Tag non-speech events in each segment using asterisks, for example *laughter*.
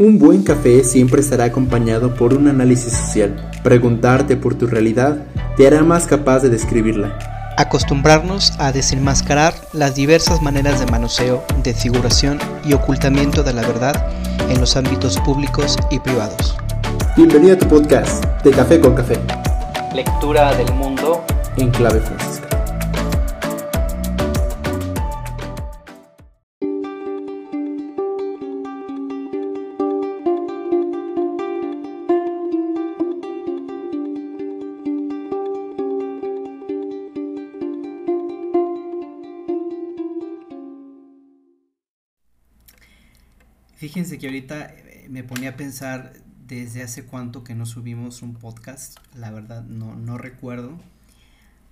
Un buen café siempre estará acompañado por un análisis social. Preguntarte por tu realidad te hará más capaz de describirla. Acostumbrarnos a desenmascarar las diversas maneras de manoseo, desfiguración y ocultamiento de la verdad en los ámbitos públicos y privados. Bienvenido a tu podcast de Café con Café. Lectura del mundo en clave francesa. Fíjense que ahorita eh, me ponía a pensar desde hace cuánto que no subimos un podcast, la verdad no, no recuerdo,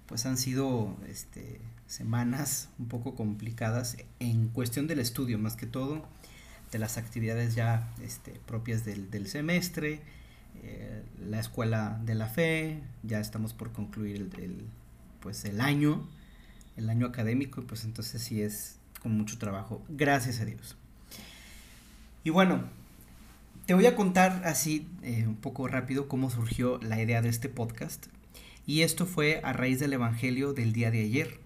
pues han sido este, semanas un poco complicadas en cuestión del estudio, más que todo de las actividades ya este, propias del, del semestre, eh, la escuela de la fe, ya estamos por concluir el, pues el año, el año académico, pues entonces sí es con mucho trabajo, gracias a Dios. Y bueno, te voy a contar así eh, un poco rápido cómo surgió la idea de este podcast. Y esto fue a raíz del Evangelio del día de ayer,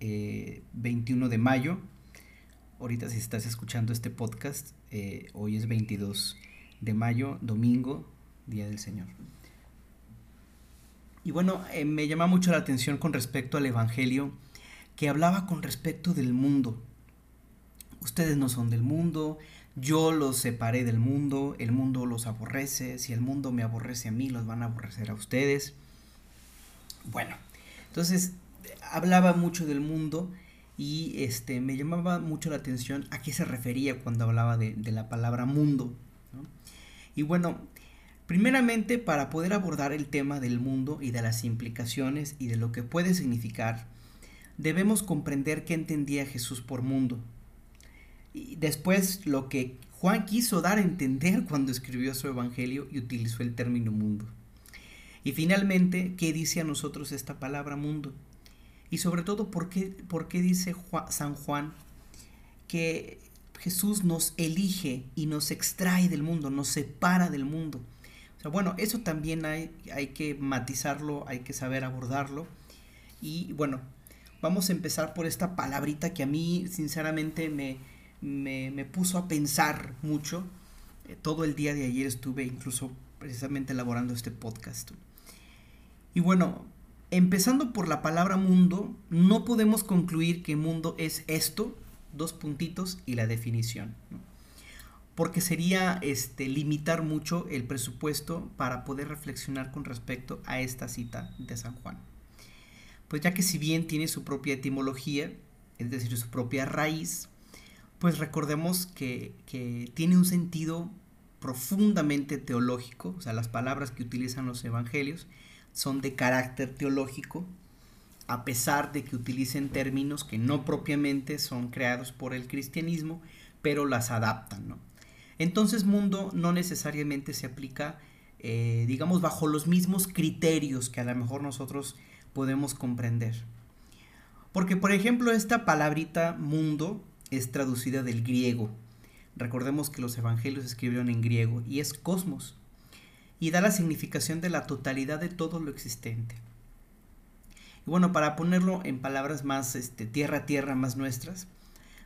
eh, 21 de mayo. Ahorita si estás escuchando este podcast, eh, hoy es 22 de mayo, domingo, Día del Señor. Y bueno, eh, me llama mucho la atención con respecto al Evangelio que hablaba con respecto del mundo. Ustedes no son del mundo, yo los separé del mundo, el mundo los aborrece, si el mundo me aborrece a mí, los van a aborrecer a ustedes. Bueno, entonces hablaba mucho del mundo y este, me llamaba mucho la atención a qué se refería cuando hablaba de, de la palabra mundo. Y bueno, primeramente para poder abordar el tema del mundo y de las implicaciones y de lo que puede significar, debemos comprender qué entendía Jesús por mundo. Y después lo que Juan quiso dar a entender cuando escribió su evangelio y utilizó el término mundo. Y finalmente, ¿qué dice a nosotros esta palabra mundo? Y sobre todo, ¿por qué, por qué dice San Juan que Jesús nos elige y nos extrae del mundo, nos separa del mundo? Bueno, eso también hay, hay que matizarlo, hay que saber abordarlo. Y bueno, vamos a empezar por esta palabrita que a mí sinceramente me, me, me puso a pensar mucho. Eh, todo el día de ayer estuve incluso precisamente elaborando este podcast. Y bueno, empezando por la palabra mundo, no podemos concluir que mundo es esto, dos puntitos y la definición. Porque sería este, limitar mucho el presupuesto para poder reflexionar con respecto a esta cita de San Juan. Pues ya que si bien tiene su propia etimología, es decir, su propia raíz, pues recordemos que, que, tiene un sentido profundamente teológico, o sea, las palabras que utilizan los evangelios son de carácter teológico, a pesar de que utilicen términos que no propiamente son creados por el cristianismo, pero las adaptan, ¿no? Entonces mundo no necesariamente se aplica, eh, digamos, bajo los mismos criterios que a lo mejor nosotros podemos comprender. Porque, por ejemplo, esta palabrita mundo es traducida del griego. Recordemos que los evangelios escribieron en griego y es cosmos. Y da la significación de la totalidad de todo lo existente. Y bueno, para ponerlo en palabras más este, tierra a tierra, más nuestras,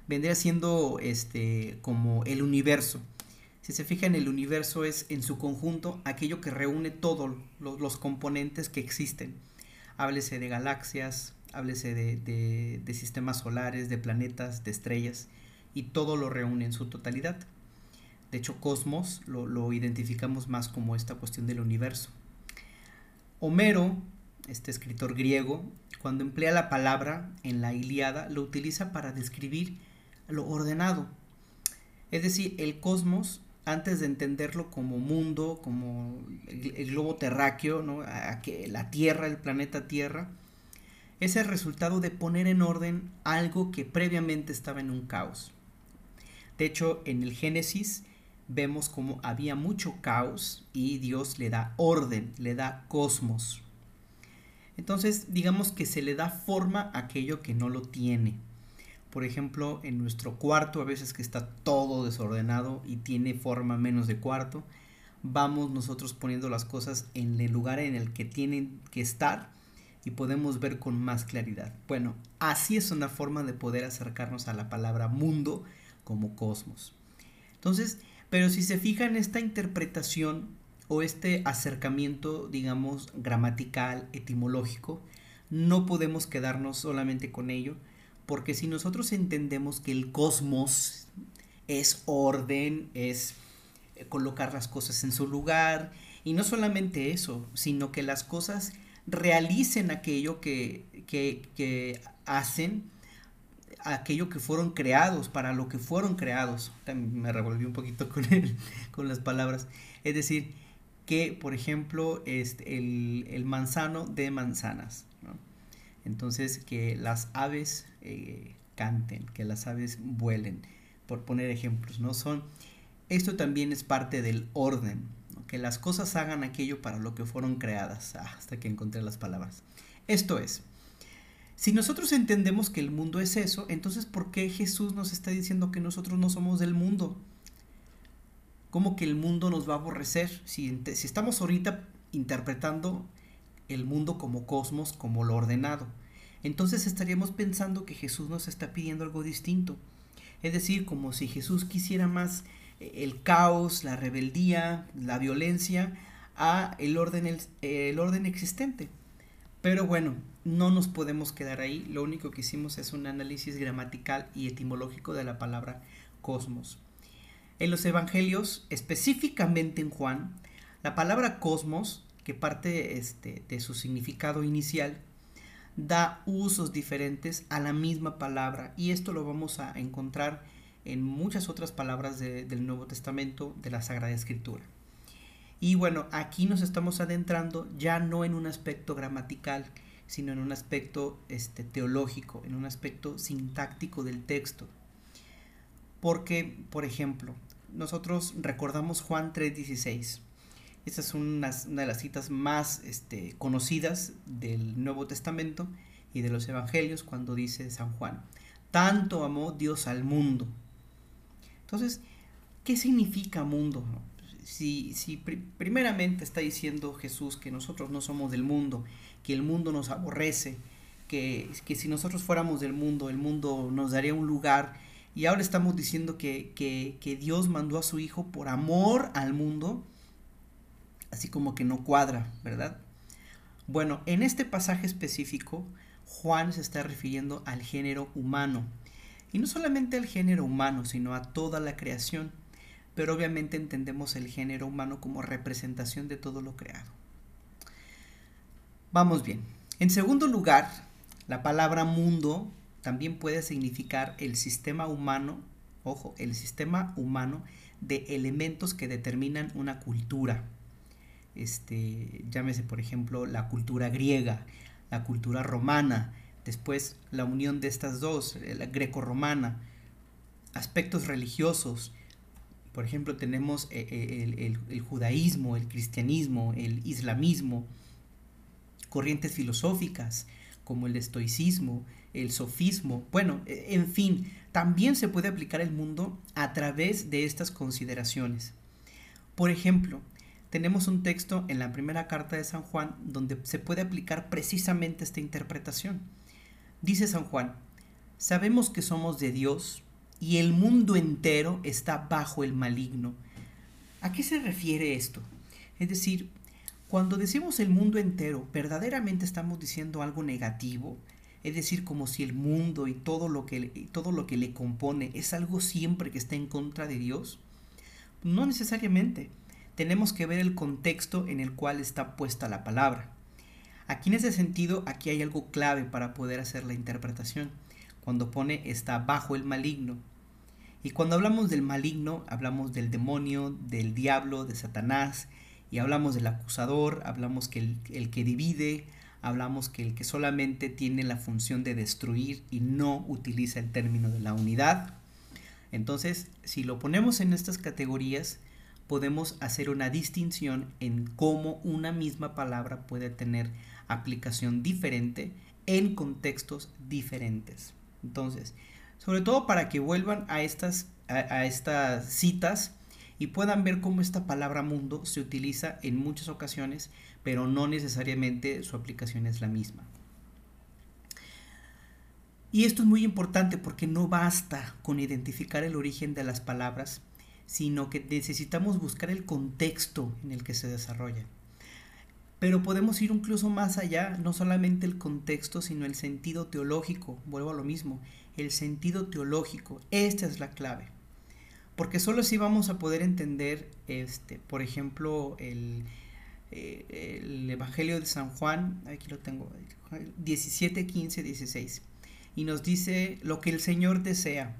vendría siendo este, como el universo. Si se fijan, el universo es en su conjunto aquello que reúne todos los componentes que existen. Háblese de galaxias, háblese de, sistemas solares, de planetas, de estrellas, y todo lo reúne en su totalidad. De hecho, cosmos lo, identificamos más como esta cuestión del universo. Homero, este escritor griego, cuando emplea la palabra en la Iliada, lo utiliza para describir lo ordenado. Es decir, el cosmos, antes de entenderlo como mundo, como el, globo terráqueo, ¿no? la Tierra, el planeta Tierra, es el resultado de poner en orden algo que previamente estaba en un caos. De hecho, en el Génesis vemos como había mucho caos y Dios le da orden, le da cosmos. Entonces, digamos que se le da forma a aquello que no lo tiene. por ejemplo, en nuestro cuarto, a veces que está todo desordenado y tiene forma menos de cuarto, vamos nosotros poniendo las cosas en el lugar en el que tienen que estar y podemos ver con más claridad. Bueno, así es una forma de poder acercarnos a la palabra mundo como cosmos. Entonces, pero si se fija en esta interpretación o este acercamiento, digamos, gramatical, etimológico, no podemos quedarnos solamente con ello, porque si nosotros entendemos que el cosmos es orden, es colocar las cosas en su lugar, y no solamente eso, sino que las cosas realicen aquello que, que, hacen, aquello que fueron creados, para lo que fueron creados. También me revolví un poquito con, *laughs* él, con las palabras. Es decir, que, por ejemplo, este, el, manzano de manzanas. Entonces, que las aves eh, canten, que las aves vuelen, por poner ejemplos, ¿no? Son, esto también es parte del orden, que las cosas hagan aquello para lo que fueron creadas, ah, hasta que encontré las palabras. Esto es, si nosotros entendemos que el mundo es eso, entonces ¿por qué Jesús nos está diciendo que nosotros no somos del mundo? ¿Cómo que el mundo nos va a aborrecer? Si, si estamos ahorita interpretando el mundo como cosmos, como lo ordenado. Entonces estaríamos pensando que Jesús nos está pidiendo algo distinto. Es decir, como si Jesús quisiera más el caos, la rebeldía, la violencia a el orden, el, el orden existente. Pero bueno, no nos podemos quedar ahí. Lo único que hicimos es un análisis gramatical y etimológico de la palabra cosmos. En los evangelios, específicamente en Juan, la palabra cosmos que parte este, de su significado inicial, da usos diferentes a la misma palabra y esto lo vamos a encontrar en muchas otras palabras del Nuevo Testamento, de la Sagrada Escritura. Y bueno, aquí nos estamos adentrando ya no en un aspecto gramatical, sino en un aspecto este, teológico, en un aspecto sintáctico del texto. Porque, por ejemplo, nosotros recordamos Juan 3:16 esta es una, de las citas más este, conocidas del Nuevo Testamento y de los Evangelios cuando dice San Juan, tanto amó Dios al mundo. Entonces, ¿qué significa mundo? Si, si primeramente está diciendo Jesús que nosotros no somos del mundo, que el mundo nos aborrece, que, que si nosotros fuéramos del mundo, el mundo nos daría un lugar, y ahora estamos diciendo que, que, que Dios mandó a su Hijo por amor al mundo, así como que no cuadra, ¿verdad? Bueno, en este pasaje específico, Juan se está refiriendo al género humano. Y no solamente al género humano, sino a toda la creación. Pero obviamente entendemos el género humano como representación de todo lo creado. Vamos bien. En segundo lugar, la palabra mundo también puede significar el sistema humano, ojo, el sistema humano de elementos que determinan una cultura este, llámese por ejemplo la cultura griega, la cultura romana, después la unión de estas dos, eh, la greco-romana, aspectos religiosos, por ejemplo tenemos eh, eh, el, judaísmo, el cristianismo, el islamismo, corrientes filosóficas como el estoicismo, el sofismo, bueno, e, en fin, también se puede aplicar el mundo a través de estas consideraciones. Por ejemplo, tenemos un texto en la primera carta de San Juan donde se puede aplicar precisamente esta interpretación. Dice San Juan, sabemos que somos de Dios y el mundo entero está bajo el maligno. ¿A qué se refiere esto? Es decir, cuando decimos el mundo entero, ¿verdaderamente estamos diciendo algo negativo? Es decir, como si el mundo y todo lo que, todo lo que le compone es algo siempre que está en contra de Dios. No necesariamente tenemos que ver el contexto en el cual está puesta la palabra. Aquí en ese sentido, aquí hay algo clave para poder hacer la interpretación. Cuando pone está bajo el maligno. Y cuando hablamos del maligno, hablamos del demonio, del diablo, de Satanás, y hablamos del acusador, hablamos que el, el que divide, hablamos que el que solamente tiene la función de destruir y no utiliza el término de la unidad. Entonces, si lo ponemos en estas categorías, podemos hacer una distinción en cómo una misma palabra puede tener aplicación diferente en contextos diferentes. Entonces, sobre todo para que vuelvan a estas, a, estas citas y puedan ver cómo esta palabra mundo se utiliza en muchas ocasiones, pero no necesariamente su aplicación es la misma. Y esto es muy importante porque no basta con identificar el origen de las palabras, sino que necesitamos buscar el contexto en el que se desarrollan. Pero podemos ir incluso más allá, no solamente el contexto, sino el sentido teológico. Vuelvo a lo mismo, el sentido teológico. Esta es la clave. Porque solo así vamos a poder entender, este, por ejemplo, el, eh, el Evangelio de San Juan, aquí lo tengo, 17, 15, 16. Y nos dice lo que el Señor desea.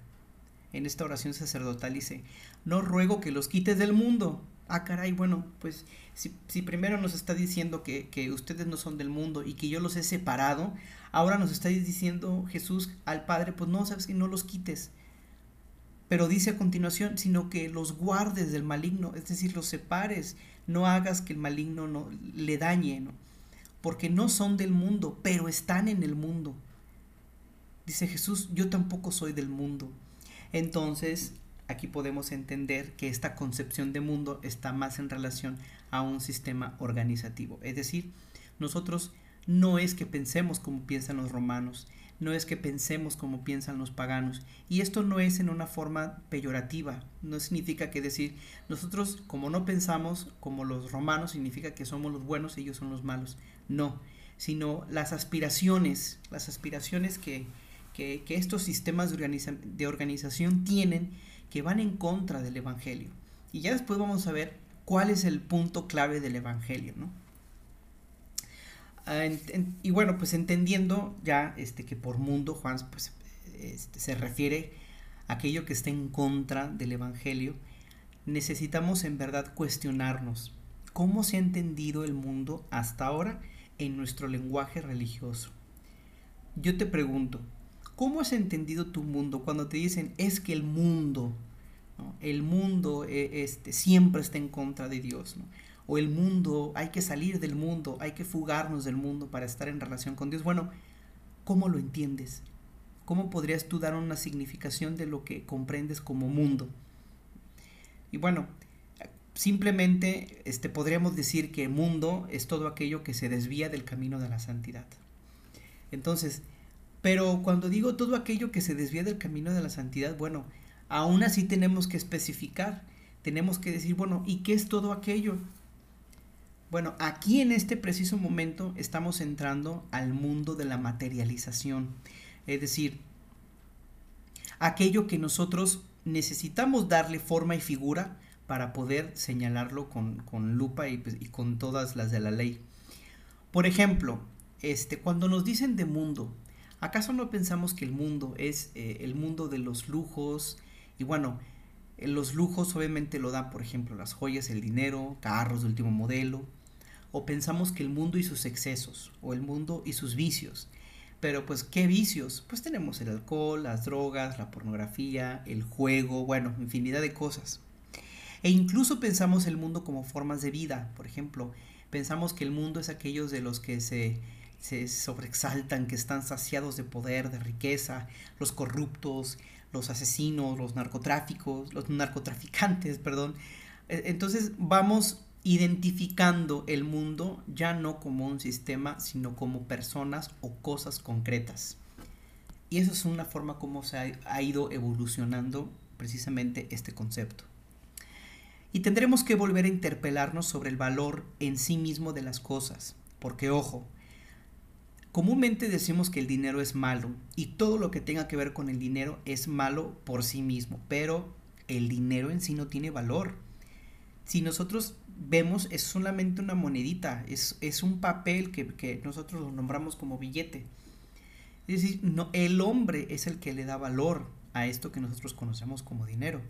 En esta oración sacerdotal dice, no ruego que los quites del mundo. Ah, caray, bueno, pues si, primero nos está diciendo que, que, ustedes no son del mundo y que yo los he separado, ahora nos está diciendo Jesús al Padre, pues no, sabes que no los quites. Pero dice a continuación, sino que los guardes del maligno, es decir, los separes, no hagas que el maligno no, le dañe, ¿no? porque no son del mundo, pero están en el mundo. Dice Jesús, yo tampoco soy del mundo. Entonces, aquí podemos entender que esta concepción de mundo está más en relación a un sistema organizativo. Es decir, nosotros no es que pensemos como piensan los romanos, no es que pensemos como piensan los paganos. Y esto no es en una forma peyorativa, no significa que decir, nosotros como no pensamos como los romanos, significa que somos los buenos y ellos son los malos. No, sino las aspiraciones, las aspiraciones que, que, estos sistemas de, de organización tienen que van en contra del Evangelio. Y ya después vamos a ver cuál es el punto clave del Evangelio, ¿no? Ah, y bueno, pues entendiendo ya este, que por mundo Juan pues, este, se refiere a aquello que está en contra del Evangelio, necesitamos en verdad cuestionarnos cómo se ha entendido el mundo hasta ahora en nuestro lenguaje religioso. Yo te pregunto, ¿cómo has entendido tu mundo cuando te dicen es que el mundo el mundo eh, este, siempre está en contra de Dios, o el mundo, hay que salir del mundo, hay que fugarnos del mundo para estar en relación con Dios. Bueno, ¿cómo lo entiendes? ¿Cómo podrías tú dar una significación de lo que comprendes como mundo? Y bueno, simplemente este, podríamos decir que mundo es todo aquello que se desvía del camino de la santidad. Entonces, pero cuando digo todo aquello que se desvía del camino de la santidad, bueno, aún así tenemos que especificar, tenemos que decir, bueno, ¿y qué es todo aquello? Bueno, aquí en este preciso momento estamos entrando al mundo de la materialización, es decir, aquello que nosotros necesitamos darle forma y figura para poder señalarlo con, lupa pues, y, con todas las de la ley. Por ejemplo, este, cuando nos dicen de mundo, ¿acaso no pensamos que el mundo es eh, el mundo de los lujos, y bueno, eh, los lujos obviamente lo dan, por ejemplo, las joyas, el dinero, carros de último modelo. O pensamos que el mundo y sus excesos, o el mundo y sus vicios. Pero pues, ¿qué vicios? Pues tenemos el alcohol, las drogas, la pornografía, el juego, bueno, infinidad de cosas. E incluso pensamos el mundo como formas de vida. Por ejemplo, pensamos que el mundo es aquellos de los que se, se sobreexaltan, que están saciados de poder, de riqueza, los corruptos, los asesinos, los narcotráficos, los narcotraficantes, *laughs* perdón. E, entonces vamos identificando el mundo ya no como un sistema, sino como personas o cosas concretas. Y eso es una forma como se ha ido evolucionando precisamente este concepto. Y tendremos que volver a interpelarnos sobre el valor en sí mismo de las cosas, porque ojo, Comúnmente decimos que el dinero es malo y todo lo que tenga que ver con el dinero es malo por sí mismo, pero el dinero en sí no tiene valor. Si nosotros vemos es solamente una monedita, es, un papel que, nosotros lo nombramos como billete. Es decir, el hombre es el que le da valor a esto que nosotros conocemos como dinero.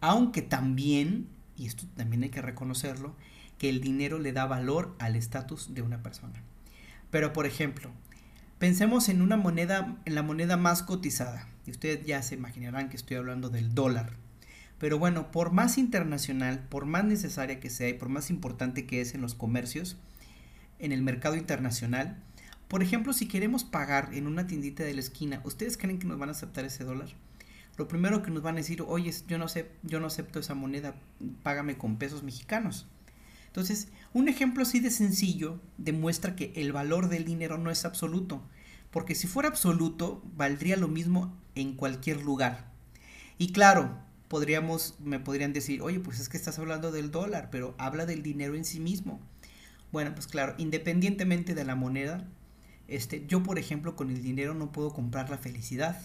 Aunque también, y esto también hay que reconocerlo, que el dinero le da valor al estatus de una persona. Pero por ejemplo, pensemos en una moneda, en la moneda más cotizada. Y ustedes ya se imaginarán que estoy hablando del dólar. Pero bueno, por más internacional, por más necesaria que sea y por más importante que es en los comercios, en el mercado internacional, Por ejemplo, si queremos pagar en una tiendita de la esquina, ¿ustedes creen que nos van a aceptar ese dólar? Lo primero que nos van a decir, oye, yo no sé, yo no acepto esa moneda, págame con pesos mexicanos. Entonces, un ejemplo así de sencillo demuestra que el valor del dinero no es absoluto, porque si fuera absoluto, valdría lo mismo en cualquier lugar. Y claro, podríamos, me podrían decir, oye, pues es que estás hablando del dólar, pero habla del dinero en sí mismo. Bueno, pues claro, independientemente de la moneda, este, yo por ejemplo con el dinero no puedo comprar la felicidad.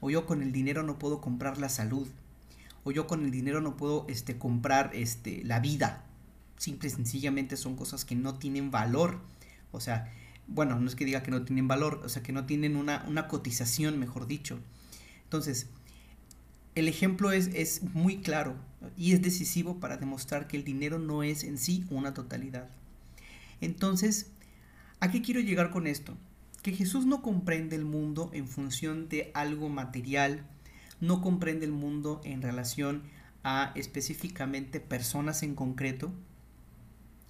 O yo con el dinero no puedo comprar la salud. O yo con el dinero no puedo este, comprar este, la vida. Simple y sencillamente son cosas que no tienen valor. O sea, bueno, no es que diga que no tienen valor, o sea, que no tienen una, una cotización, mejor dicho. Entonces, el ejemplo es, es muy claro y es decisivo para demostrar que el dinero no es en sí una totalidad. Entonces, ¿a qué quiero llegar con esto? Que Jesús no comprende el mundo en función de algo material, no comprende el mundo en relación a específicamente personas en concreto,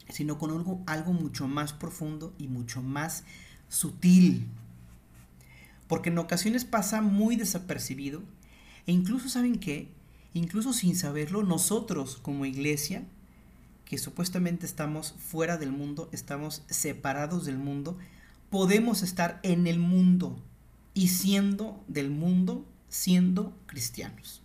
sino con algo, mucho más profundo y mucho más sutil. Porque en ocasiones pasa muy desapercibido e incluso, ¿saben qué? Incluso sin saberlo, nosotros como iglesia, que supuestamente estamos fuera del mundo, estamos separados del mundo, podemos estar en el mundo y siendo del mundo, siendo cristianos.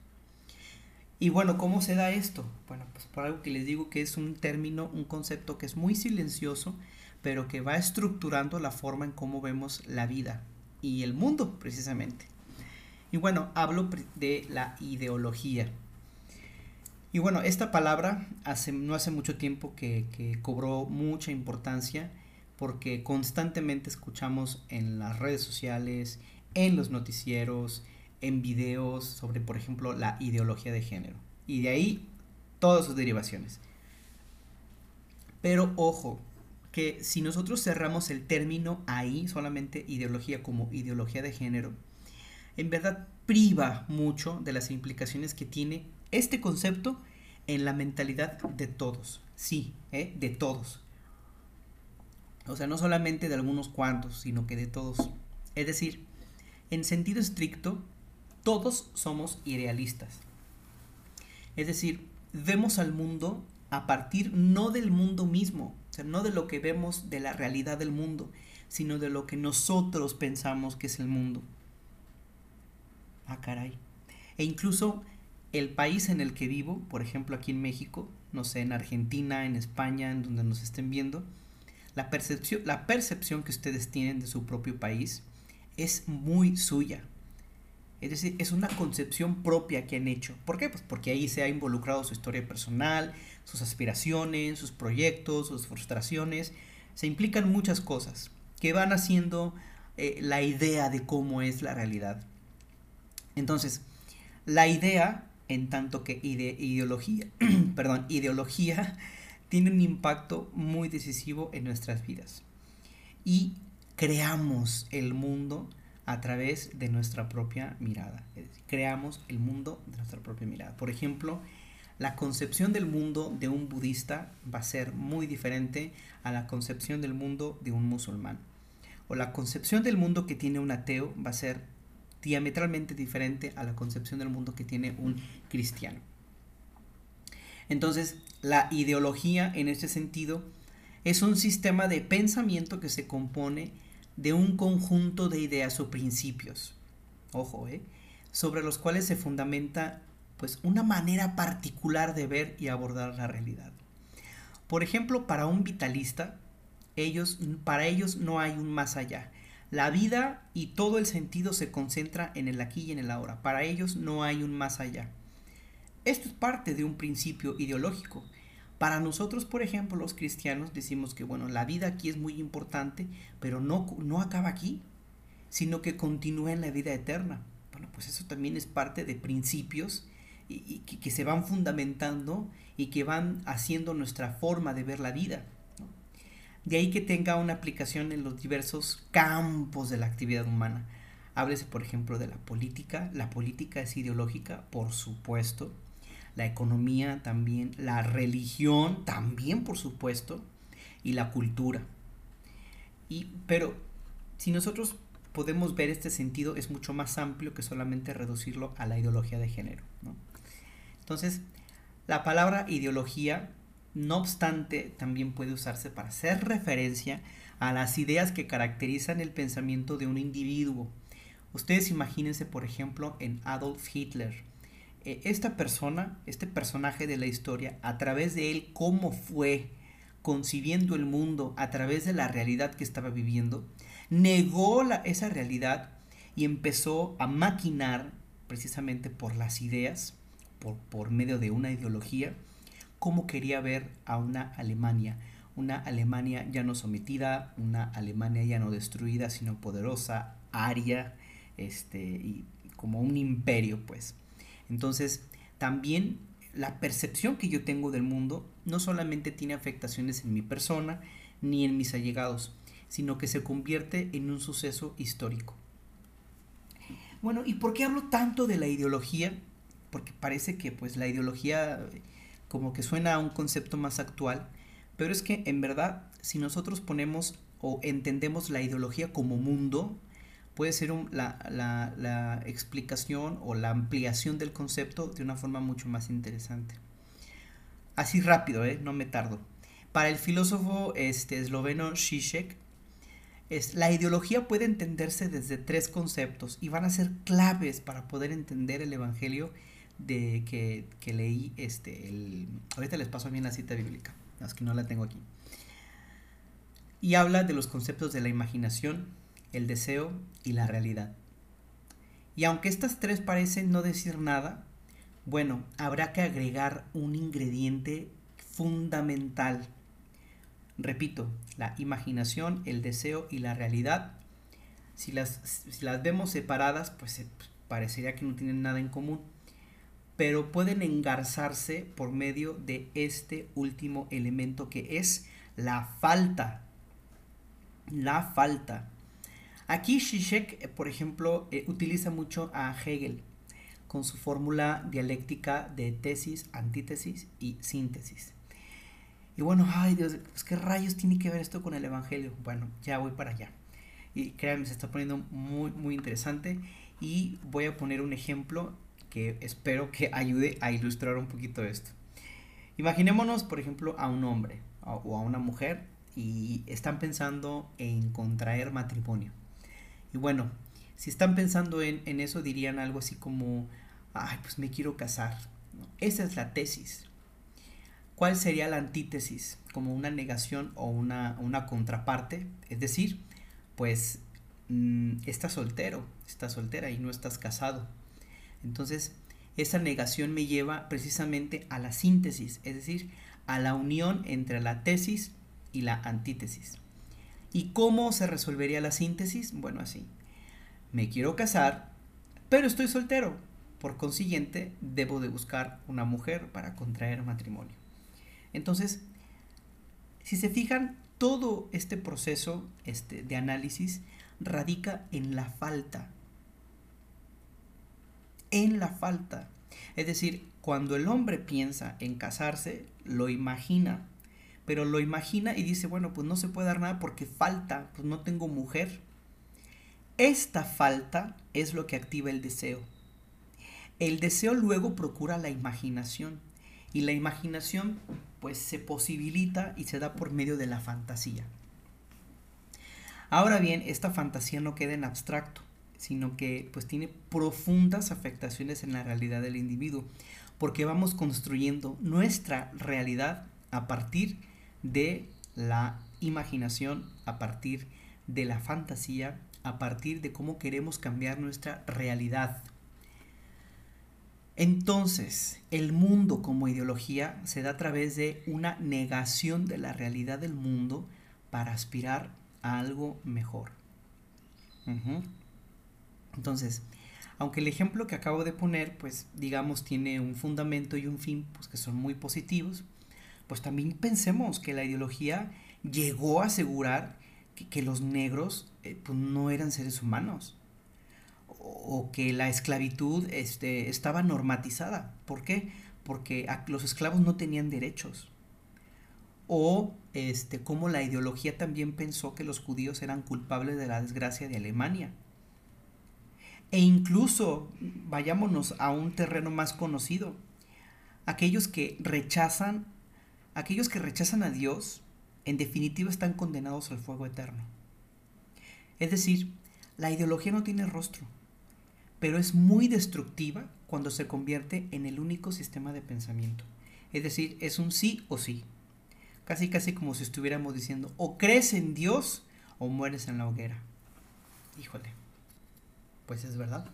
Y bueno, ¿cómo se da esto? Bueno, pues por algo que les digo que es un término, un concepto que es muy silencioso, pero que va estructurando la forma en cómo vemos la vida y el mundo precisamente. Y bueno, hablo de la ideología. Y bueno, esta palabra hace, no hace mucho tiempo que, que cobró mucha importancia porque constantemente escuchamos en las redes sociales, en los noticieros, en videos sobre, por ejemplo, la ideología de género. Y de ahí todas sus derivaciones. Pero ojo, que si nosotros cerramos el término ahí, solamente ideología como ideología de género, en verdad priva mucho de las implicaciones que tiene este concepto en la mentalidad de todos. Sí, ¿eh? de todos. O sea, no solamente de algunos cuantos, sino que de todos. Es decir, en sentido estricto, todos somos idealistas. Es decir, vemos al mundo a partir no del mundo mismo, no de lo que vemos de la realidad del mundo, sino de lo que nosotros pensamos que es el mundo. Ah, caray. E incluso el país en el que vivo, por ejemplo aquí en México, no sé, en Argentina, en España, en donde nos estén viendo, la percepción, la percepción que ustedes tienen de su propio país es muy suya. Es decir, es una concepción propia que han hecho. ¿Por qué? Pues porque ahí se ha involucrado su historia personal, sus aspiraciones, sus proyectos, sus frustraciones. Se implican muchas cosas que van haciendo eh, la idea de cómo es la realidad. Entonces, la idea, en tanto que ideología, *clears throat* perdón, ideología, *laughs* tiene un impacto muy decisivo en nuestras vidas. Y creamos el mundo a través de nuestra propia mirada. creamos el mundo de nuestra propia mirada. Por ejemplo, la concepción del mundo de un budista va a ser muy diferente a la concepción del mundo de un musulmán. O la concepción del mundo que tiene un ateo va a ser diametralmente diferente a la concepción del mundo que tiene un cristiano. Entonces, la ideología en este sentido es un sistema de pensamiento que se compone de un conjunto de ideas o principios, ojo, ¿eh? sobre los cuales se fundamenta pues una manera particular de ver y abordar la realidad. Por ejemplo, para un vitalista, ellos, para ellos no hay un más allá. La vida y todo el sentido se concentra en el aquí y en el ahora. Para ellos no hay un más allá. Esto es parte de un principio ideológico. Para nosotros, por ejemplo, los cristianos decimos que bueno, la vida aquí es muy importante, pero no, no acaba aquí, sino que continúa en la vida eterna. Bueno, pues eso también es parte de principios y, que, se van fundamentando y que van haciendo nuestra forma de ver la vida. De ahí que tenga una aplicación en los diversos campos de la actividad humana. Háblese, por ejemplo, de la política. La política es ideológica, por supuesto. La economía también. La religión también, por supuesto. Y la cultura. Y, pero si nosotros podemos ver este sentido, es mucho más amplio que solamente reducirlo a la ideología de género. Entonces, la palabra ideología, no obstante, también puede usarse para hacer referencia a las ideas que caracterizan el pensamiento de un individuo. Ustedes imagínense, por ejemplo, en Adolf Hitler. E, esta persona, este personaje de la historia, a través de él, cómo fue concibiendo el mundo a través de la realidad que estaba viviendo, negó esa realidad y empezó a maquinar precisamente por las ideas, por, por medio de una ideología, cómo quería ver a una Alemania, una Alemania ya no sometida, una Alemania ya no destruida, sino poderosa, aria, este, y como un imperio, pues. Entonces, también la percepción que yo tengo del mundo no solamente tiene afectaciones en mi persona ni en mis allegados, sino que se convierte en un suceso histórico. Bueno, ¿y por qué hablo tanto de la ideología? Porque parece que pues la ideología como que suena a un concepto más actual, pero es que en verdad, si nosotros ponemos o entendemos la ideología como mundo, puede ser la, explicación o la ampliación del concepto de una forma mucho más interesante. Así rápido, ¿eh? no me tardo. Para el filósofo este, esloveno Zizek, es, la ideología puede entenderse desde tres conceptos y van a ser claves para poder entender el Evangelio de que, que leí. Este, el, ahorita les paso mí la cita bíblica las que no la tengo aquí. Y habla de los conceptos de la imaginación, el deseo y la realidad. Y aunque estas tres parecen no decir nada, bueno, habrá que agregar un ingrediente fundamental. Repito, la imaginación, el deseo y la realidad. Si las, las vemos separadas, pues, eh, pues parecería que no tienen nada en común pero pueden engarzarse por medio de este último elemento que es la falta. La falta. Aquí Zizek, eh, por ejemplo, eh, utiliza mucho a Hegel con su fórmula dialéctica de tesis, antítesis y síntesis. Y bueno, ay Dios, pues qué rayos tiene que ver esto con el Evangelio. Bueno, ya voy para allá. Y créanme, se está poniendo muy, muy interesante. Y voy a poner un ejemplo que espero que *laughs* ayude a ilustrar un poquito esto. Imaginémonos, por ejemplo, a un hombre o a una mujer y están pensando en contraer matrimonio. Y bueno, si están pensando en, eso, dirían algo así como, ay, pues me quiero casar. Esa es la tesis. ¿Cuál sería la antítesis? Como una negación o una, una contraparte. Es decir, pues mm, estás soltero, estás soltera y no estás casado. Entonces, esa negación me lleva precisamente a la síntesis, es decir, a la unión entre la tesis y la antítesis. ¿Y cómo se resolvería la síntesis? Bueno, así. Me quiero casar, pero estoy soltero. Por consiguiente, debo de buscar una mujer para contraer matrimonio. Entonces, si se fijan, todo este proceso este, de análisis radica en la falta en la falta. Es decir, cuando el hombre piensa en casarse, lo imagina, pero lo imagina y dice, bueno, pues no se puede dar nada porque falta, pues no tengo mujer. Esta falta es lo que activa el deseo. El deseo luego procura la imaginación y la imaginación pues se posibilita y se da por medio de la fantasía. Ahora bien, esta fantasía no queda en abstracto, sino que pues tiene profundas afectaciones en la realidad del individuo, porque vamos construyendo nuestra realidad a partir de la imaginación, a partir de la fantasía, a partir de cómo queremos cambiar nuestra realidad. Entonces, el mundo como ideología se da a través de una negación de la realidad del mundo para aspirar a algo mejor. Entonces, aunque el ejemplo que acabo de poner, pues digamos, tiene un fundamento y un fin, pues que son muy positivos, pues también pensemos que la ideología llegó a asegurar que, los negros eh, pues, no eran seres humanos o, que la esclavitud este, estaba normatizada. ¿Por qué? Porque los esclavos no tenían derechos o este, cómo la ideología también pensó que los judíos eran culpables de la desgracia de Alemania. E incluso, vayámonos a un terreno más conocido, aquellos que rechazan, aquellos que rechazan a Dios, en definitiva están condenados al fuego eterno. Es decir, la ideología no tiene rostro, pero es muy destructiva cuando se convierte en el único sistema de pensamiento. Es decir, es un sí o sí. Casi casi como si estuviéramos diciendo, o crees en Dios o mueres en la hoguera. Híjole. Pues es verdad.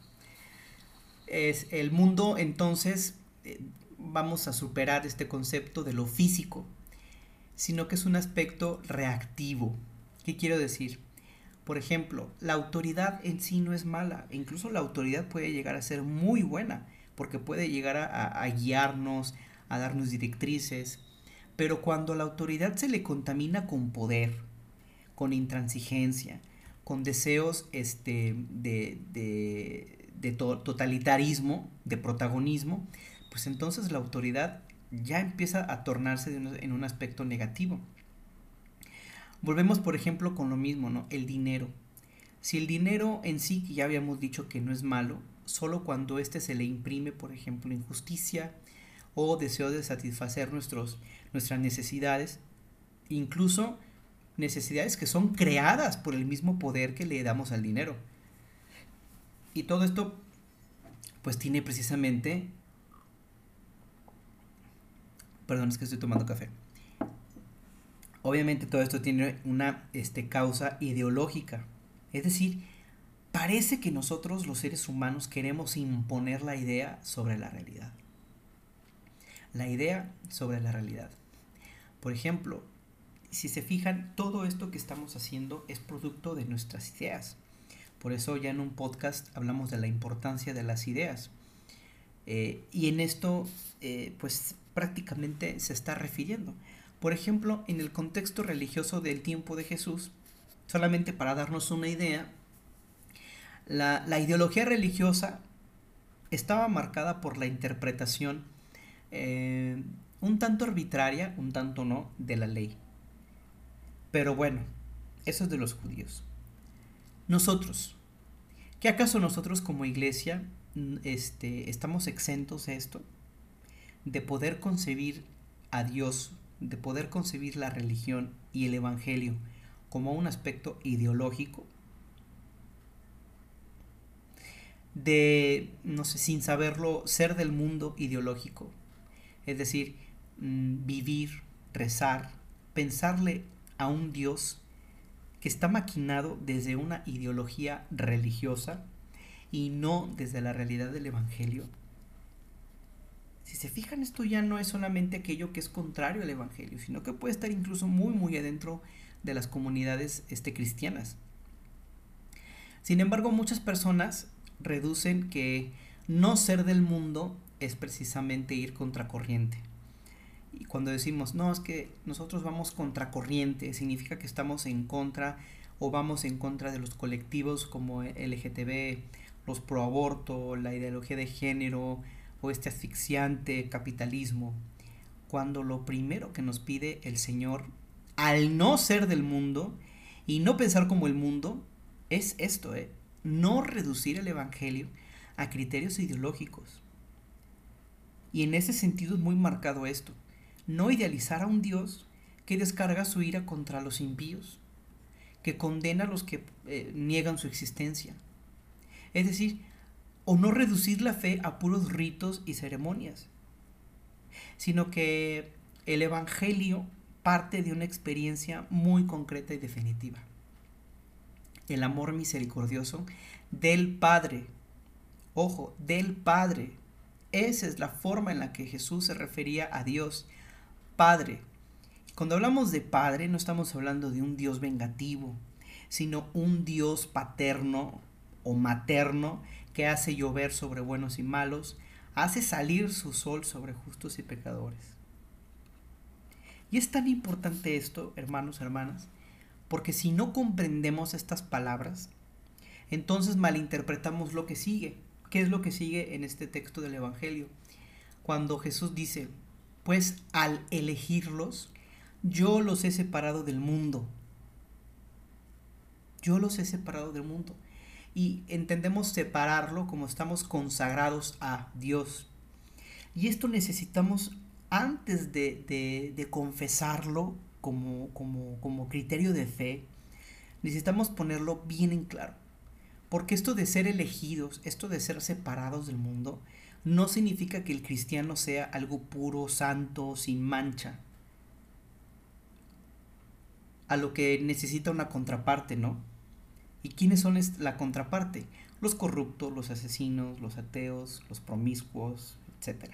Es el mundo entonces eh, vamos a superar este concepto de lo físico, sino que es un aspecto reactivo. ¿Qué quiero decir? Por ejemplo, la autoridad en sí no es mala, e incluso la autoridad puede llegar a ser muy buena, porque puede llegar a, guiarnos, a darnos directrices, pero cuando la autoridad se le contamina con poder, con intransigencia, con deseos este, de, de, totalitarismo, de protagonismo, pues entonces la autoridad ya empieza a tornarse en un aspecto negativo. Volvemos, por ejemplo, con lo mismo, ¿no? El dinero. Si el dinero en sí, que ya habíamos dicho que no es malo, solo cuando éste se le imprime, por ejemplo, injusticia o deseo de satisfacer nuestros, nuestras necesidades, incluso necesidades que son creadas por el mismo poder que le damos al dinero. Y todo esto, pues tiene precisamente... Perdón, es que estoy tomando café. Obviamente todo esto tiene una este, causa ideológica. Es decir, parece que nosotros los seres humanos queremos imponer la idea sobre la realidad. La idea sobre la realidad. Por ejemplo, si se fijan, todo esto que estamos haciendo es producto de nuestras ideas. Por eso ya en un podcast hablamos de la importancia de las ideas. Eh, y en esto, eh, pues prácticamente se está refiriendo. Por ejemplo, en el contexto religioso del tiempo de Jesús, solamente para darnos una idea, la, ideología religiosa estaba marcada por la interpretación eh, un tanto arbitraria, un tanto no, de la ley. Pero bueno, eso es de los judíos. Nosotros, ¿qué acaso nosotros como iglesia este, estamos exentos de esto? De poder concebir a Dios de poder concebir la religión y el Evangelio como un aspecto ideológico, de, no sé, sin saberlo, ser del mundo ideológico, es decir, mm, vivir, rezar, pensarle a un Dios que está maquinado desde una ideología religiosa y no desde la realidad del Evangelio si se fijan, esto ya no es solamente aquello que es contrario al Evangelio, sino que puede estar incluso muy, muy adentro de las comunidades este, cristianas. Sin embargo, muchas personas reducen que no ser del mundo es precisamente ir contracorriente. Y cuando decimos, no, es que nosotros vamos contracorriente, significa que estamos en contra o vamos en contra de los colectivos como LGTB, los pro aborto, la ideología de género, o este asfixiante capitalismo, cuando lo primero que nos pide el Señor, al no ser del mundo y no pensar como el mundo, es esto, ¿eh? no reducir el Evangelio a criterios ideológicos. Y en ese sentido es muy marcado esto, no idealizar a un Dios que descarga su ira contra los impíos, que condena a los que eh, niegan su existencia. Es decir, o no reducir la fe a puros ritos y ceremonias, sino que el Evangelio parte de una experiencia muy concreta y definitiva. El amor misericordioso del Padre. Ojo, del Padre. Esa es la forma en la que Jesús se refería a Dios, Padre. Cuando hablamos de Padre no estamos hablando de un Dios vengativo, sino un Dios paterno o materno que hace llover sobre buenos y malos, hace salir su sol sobre justos y pecadores. Y es tan importante esto, hermanos, hermanas, porque si no comprendemos estas palabras, entonces malinterpretamos lo que sigue. ¿Qué es lo que sigue en este texto del Evangelio? Cuando Jesús dice, pues al elegirlos, yo los he separado del mundo. Yo los he separado del mundo. Y entendemos separarlo como estamos consagrados a Dios. Y esto necesitamos, antes de, confesarlo como, como, como criterio de fe, necesitamos ponerlo bien en claro. Porque esto de ser elegidos, esto de ser separados del mundo, no significa que el cristiano sea algo puro, santo, sin mancha. A lo que necesita una contraparte, ¿no? ¿Y quiénes son la contraparte? Los corruptos, los asesinos, los ateos, los promiscuos, etc.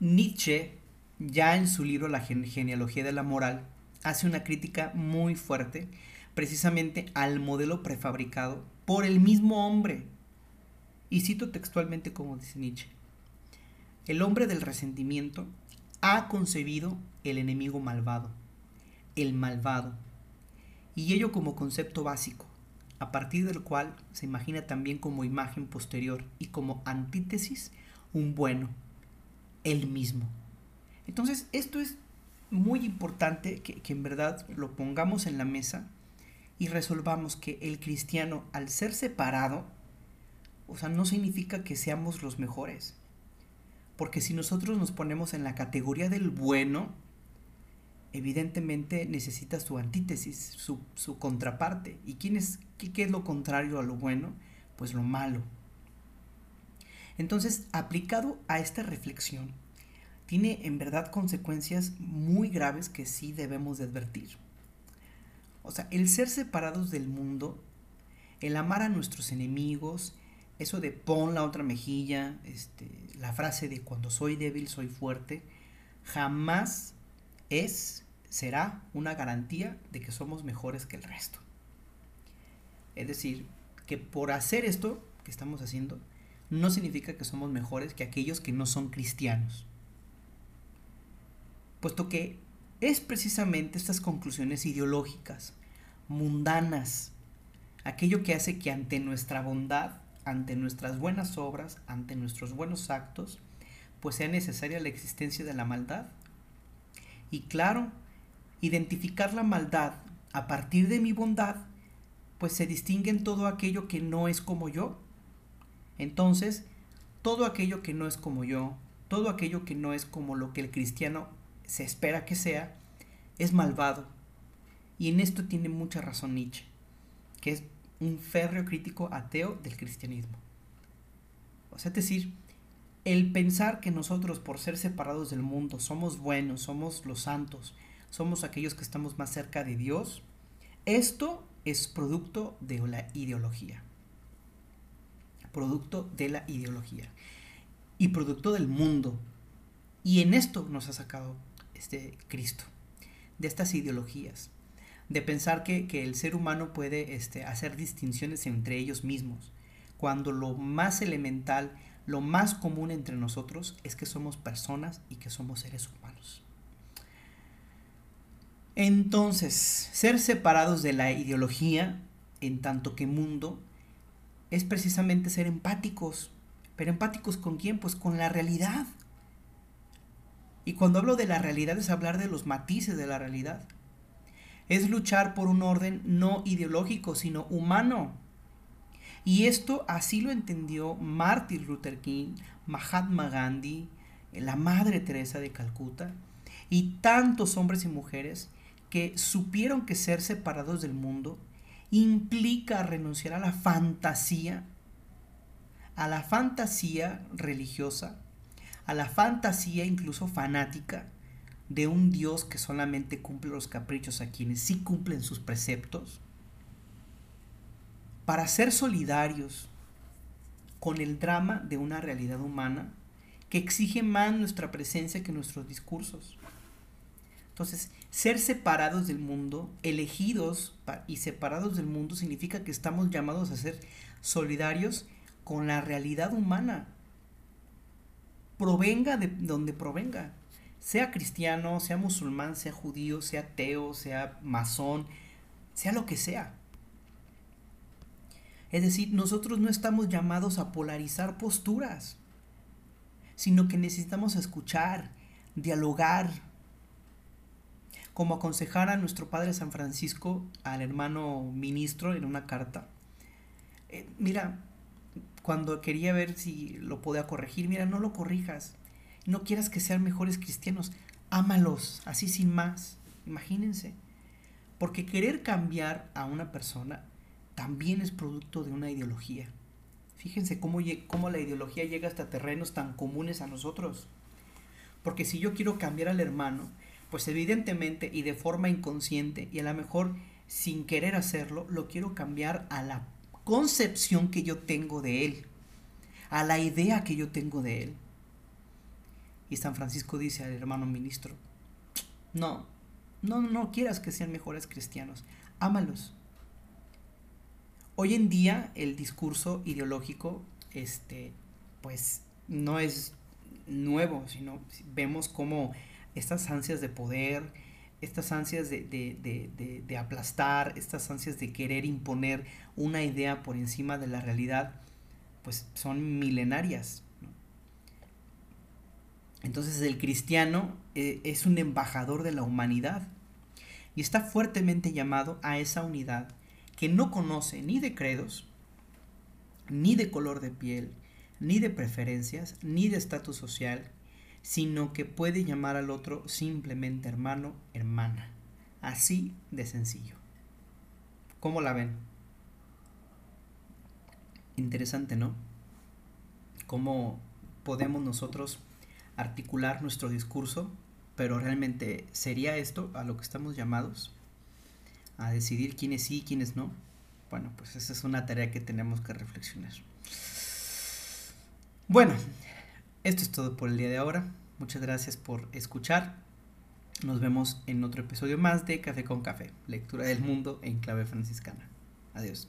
Nietzsche, ya en su libro La genealogía de la moral, hace una crítica muy fuerte precisamente al modelo prefabricado por el mismo hombre. Y cito textualmente como dice Nietzsche. El hombre del resentimiento ha concebido el enemigo malvado, el malvado, y ello como concepto básico, a partir del cual se imagina también como imagen posterior y como antítesis un bueno, el mismo. Entonces, esto es muy importante que, que, en verdad lo pongamos en la mesa y resolvamos que el cristiano, al ser separado, o sea, no significa que seamos los mejores. Porque si nosotros nos ponemos en la categoría del bueno, evidentemente necesita su antítesis, su, contraparte. ¿Y quién es, qué, es lo contrario a lo bueno? Pues lo malo. Entonces, aplicado a esta reflexión, tiene en verdad consecuencias muy graves que sí debemos de advertir. O sea, el ser separados del mundo, el amar a nuestros enemigos, eso de pon la otra mejilla, este, la frase de cuando soy débil soy fuerte, jamás es, será una garantía de que somos mejores que el resto. Es decir, que por hacer esto que estamos haciendo, no significa que somos mejores que aquellos que no son cristianos. Puesto que es precisamente estas conclusiones ideológicas, mundanas, aquello que hace que ante nuestra bondad, ante nuestras buenas obras, ante nuestros buenos actos, pues sea necesaria la existencia de la maldad. Y claro, identificar la maldad a partir de mi bondad, pues se distingue en todo aquello que no es como yo. Entonces, todo aquello que no es como yo, todo aquello que no es como lo que el cristiano se espera que sea, es malvado. Y en esto tiene mucha razón Nietzsche, que es un férreo crítico ateo del cristianismo. O sea, es decir, el pensar que nosotros por ser separados del mundo somos buenos, somos los santos, somos aquellos que estamos más cerca de Dios, esto es producto de la ideología. Producto de la ideología. Y producto del mundo. Y en esto nos ha sacado este Cristo, de estas ideologías, de pensar que, el ser humano puede este, hacer distinciones entre ellos mismos, cuando lo más elemental, lo más común entre nosotros es que somos personas y que somos seres humanos. Entonces, ser separados de la ideología, en tanto que mundo, es precisamente ser empáticos. ¿Pero empáticos con quién? Pues con la realidad, y cuando hablo de la realidad es hablar de los matices de la realidad. Es luchar por un orden no ideológico, sino humano. Y esto así lo entendió Martin Luther King, Mahatma Gandhi, la Madre Teresa de Calcuta y tantos hombres y mujeres que supieron que ser separados del mundo implica renunciar a la fantasía, a la fantasía religiosa, a la fantasía incluso fanática de un Dios que solamente cumple los caprichos a quienes sí cumplen sus preceptos, para ser solidarios con el drama de una realidad humana que exige más nuestra presencia que nuestros discursos. Entonces, ser separados del mundo, elegidos y separados del mundo, significa que estamos llamados a ser solidarios con la realidad humana, provenga de donde provenga. Sea cristiano, sea musulmán, sea judío, sea ateo, sea masón, sea lo que sea. Es decir, nosotros no estamos llamados a polarizar posturas, sino que necesitamos escuchar, dialogar, como aconsejara nuestro Padre San Francisco al hermano ministro en una carta. Eh, mira, cuando quería ver si lo podía corregir, mira, no lo corrijas. No quieras que sean mejores cristianos. Ámalos, así sin más. Imagínense. Porque querer cambiar a una persona también es producto de una ideología. Fíjense cómo, cómo la ideología llega hasta terrenos tan comunes a nosotros. Porque si yo quiero cambiar al hermano, pues evidentemente y de forma inconsciente y a lo mejor sin querer hacerlo, lo quiero cambiar a la concepción que yo tengo de él, a la idea que yo tengo de él. Y San Francisco dice al hermano ministro, no, no, no quieras que sean mejores cristianos, ámalos. Hoy en día el discurso ideológico, este, pues no es nuevo, sino vemos como estas ansias de poder, estas ansias de, aplastar, estas ansias de querer imponer una idea por encima de la realidad, pues son milenarias. Entonces el cristiano eh, es un embajador de la humanidad y está fuertemente llamado a esa unidad que no conoce ni de credos, ni de color de piel, ni de preferencias, ni de estatus social, sino que puede llamar al otro simplemente hermano, hermana. Así de sencillo. ¿Cómo la ven? Interesante, ¿no? ¿Cómo podemos nosotros articular nuestro discurso? Pero realmente sería esto a lo que estamos llamados, a decidir quiénes sí y quiénes no. Bueno, pues esa es una tarea que tenemos que reflexionar. Bueno, esto es todo por el día de ahora. Muchas gracias por escuchar. Nos vemos en otro episodio más de Café con Café, lectura del mundo en clave franciscana. Adiós.